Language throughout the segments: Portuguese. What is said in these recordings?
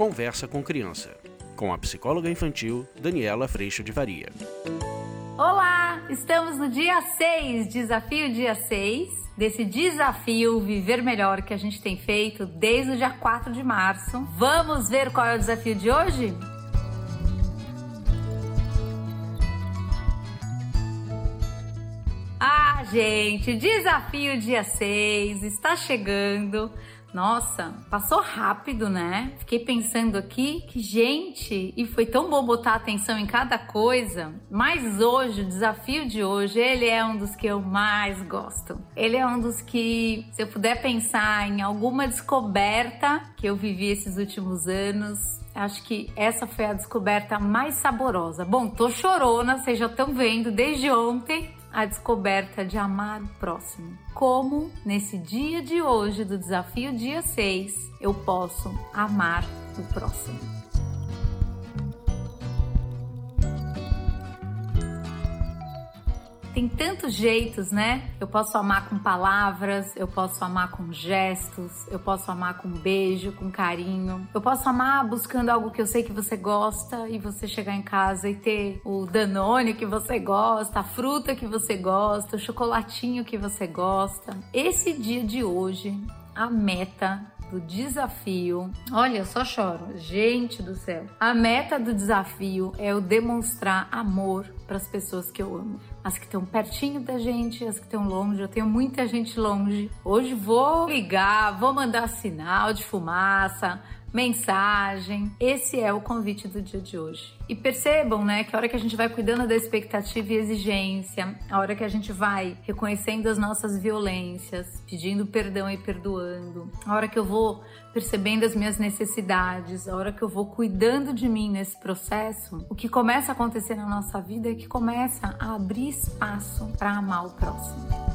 Conversa com Criança, com a psicóloga infantil Daniela Freixo de Varia. Olá, estamos no dia 6, desafio dia 6, desse desafio Viver Melhor que a gente tem feito desde o dia 4 de março. Vamos ver qual é o desafio de hoje? Ah, gente, desafio dia 6 está chegando. Nossa, passou rápido, né? Fiquei pensando aqui que, gente, e foi tão bom botar atenção em cada coisa. Mas hoje, o desafio de hoje, ele é um dos que eu mais gosto. Ele é um dos que, se eu puder pensar em alguma descoberta que eu vivi esses últimos anos, Acho que essa foi a descoberta mais saborosa. Bom, tô chorona, vocês já estão vendo desde ontem a descoberta de amar o próximo. Como nesse dia de hoje do desafio dia 6, eu posso amar o próximo. Tem tantos jeitos, né? Eu posso amar com palavras, eu posso amar com gestos, eu posso amar com beijo, com carinho. Eu posso amar buscando algo que eu sei que você gosta e você chegar em casa e ter o danone que você gosta, a fruta que você gosta, o chocolatinho que você gosta. Esse dia de hoje, a meta do desafio. Olha, só choro. Gente do céu. A meta do desafio é eu demonstrar amor para as pessoas que eu amo. As que estão pertinho da gente, as que estão longe. Eu tenho muita gente longe. Hoje vou ligar, vou mandar sinal de fumaça, mensagem. Esse é o convite do dia de hoje. E percebam, né, que a hora que a gente vai cuidando da expectativa e exigência, a hora que a gente vai reconhecendo as nossas violências, pedindo perdão e perdoando, a hora que eu vou percebendo as minhas necessidades, a hora que eu vou cuidando de mim nesse processo, o que começa a acontecer na nossa vida é que começa a abrir espaço para amar o próximo.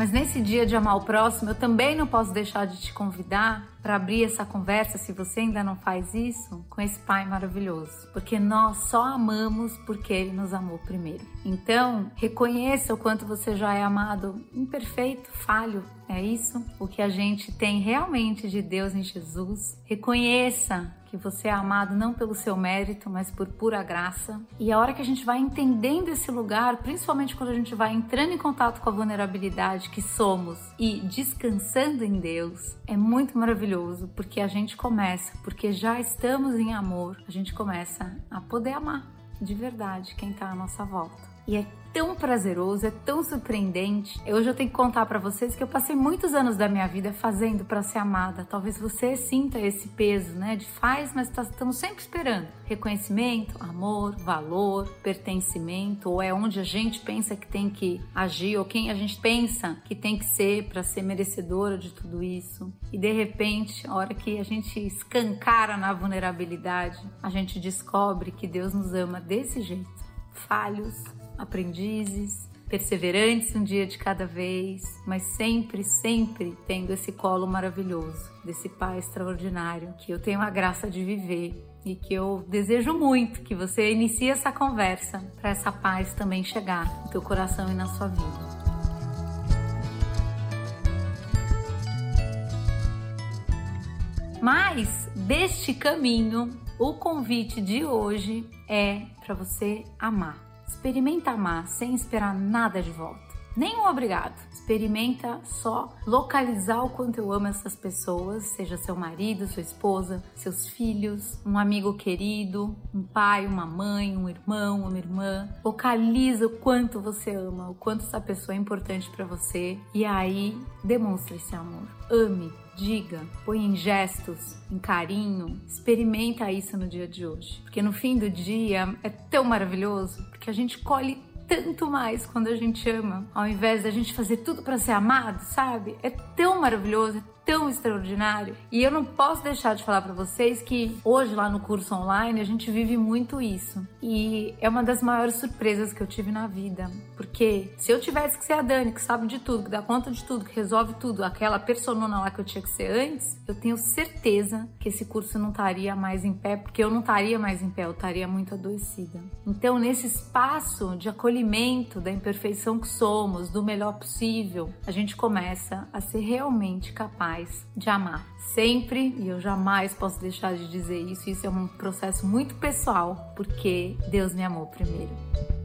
Mas nesse dia de amar o próximo, eu também não posso deixar de te convidar para abrir essa conversa, se você ainda não faz isso, com esse Pai maravilhoso. Porque nós só amamos porque Ele nos amou primeiro. Então, reconheça o quanto você já é amado, imperfeito, falho. É isso? O que a gente tem realmente de Deus em Jesus. Reconheça que você é amado não pelo seu mérito, mas por pura graça. E a hora que a gente vai entendendo esse lugar, principalmente quando a gente vai entrando em contato com a vulnerabilidade que somos e descansando em Deus, é muito maravilhoso, porque a gente começa, porque já estamos em amor, a gente começa a poder amar de verdade quem está à nossa volta. E é tão prazeroso, é tão surpreendente. Hoje eu tenho que contar para vocês que eu passei muitos anos da minha vida fazendo para ser amada. Talvez você sinta esse peso, né? De faz, mas tá, estamos sempre esperando reconhecimento, amor, valor, pertencimento, ou é onde a gente pensa que tem que agir, ou quem a gente pensa que tem que ser para ser merecedora de tudo isso. E de repente, a hora que a gente escancara na vulnerabilidade, a gente descobre que Deus nos ama desse jeito. Falhos, aprendizes, perseverantes um dia de cada vez, mas sempre, sempre tendo esse colo maravilhoso desse Pai extraordinário que eu tenho a graça de viver e que eu desejo muito que você inicie essa conversa para essa paz também chegar no teu coração e na sua vida. Mas deste caminho, o convite de hoje é para você amar. Experimenta amar sem esperar nada de volta. Nem um obrigado. Experimenta só localizar o quanto eu amo essas pessoas, seja seu marido, sua esposa, seus filhos, um amigo querido, um pai, uma mãe, um irmão, uma irmã. Localiza o quanto você ama, o quanto essa pessoa é importante para você e aí demonstra esse amor. Ame, diga, põe em gestos, em carinho, experimenta isso no dia de hoje. Porque no fim do dia é tão maravilhoso, porque a gente colhe tanto mais quando a gente ama, ao invés da gente fazer tudo para ser amado, sabe? É tão maravilhoso, é tão extraordinário. E eu não posso deixar de falar para vocês que hoje lá no curso online a gente vive muito isso. E é uma das maiores surpresas que eu tive na vida. Porque se eu tivesse que ser a Dani, que sabe de tudo, que dá conta de tudo, que resolve tudo, aquela personona lá que eu tinha que ser antes, eu tenho certeza que esse curso não estaria mais em pé, porque eu não estaria mais em pé, eu estaria muito adoecida. Então, nesse espaço de acolhimento da imperfeição que somos, do melhor possível, a gente começa a ser realmente capaz de amar. Sempre, e eu jamais posso deixar de dizer isso, isso é um processo muito pessoal, porque Deus me amou primeiro.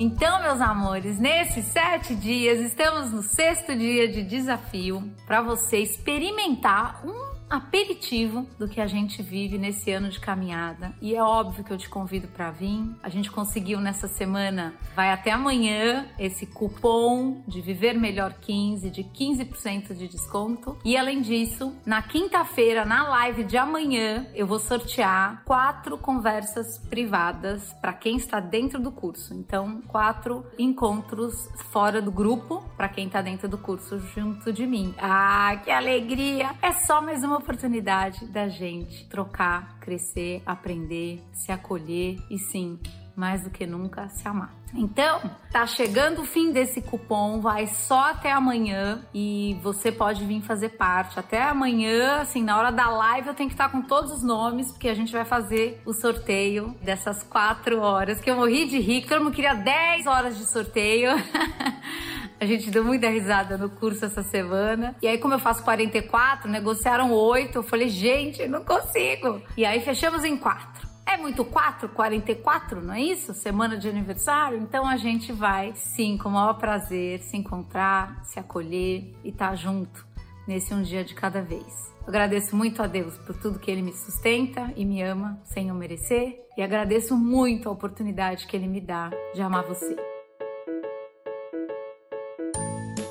Então, meus amores, nesses sete dias, estamos no sexto dia de desafio para você experimentar um aperitivo do que a gente vive nesse ano de caminhada. E é óbvio que eu te convido para vir. A gente conseguiu nessa semana, vai até amanhã, esse cupom de Viver Melhor 15 de 15% de desconto. E além disso, na quinta-feira, na live de amanhã, eu vou sortear quatro conversas privadas para quem está dentro do curso. Então, quatro encontros fora do grupo para quem está dentro do curso junto de mim. Ah, que alegria! É só mais uma oportunidade da gente trocar, crescer, aprender, se acolher e sim, mais do que nunca, se amar. Então, tá chegando o fim desse cupom, vai só até amanhã e você pode vir fazer parte. Até amanhã, assim, na hora da live eu tenho que estar com todos os nomes, porque a gente vai fazer o sorteio dessas quatro horas, que eu morri de rir, todo mundo queria 10 horas de sorteio. A gente deu muita risada no curso essa semana. E aí, como eu faço 44, negociaram 8. Eu falei, gente, não consigo. E aí, fechamos em 4. É muito 4, 44, não é isso? Semana de aniversário? Então a gente vai, sim, com o maior prazer, se encontrar, se acolher e estar tá junto nesse um dia de cada vez. Eu agradeço muito a Deus por tudo que Ele me sustenta e me ama sem eu merecer. E agradeço muito a oportunidade que Ele me dá de amar você.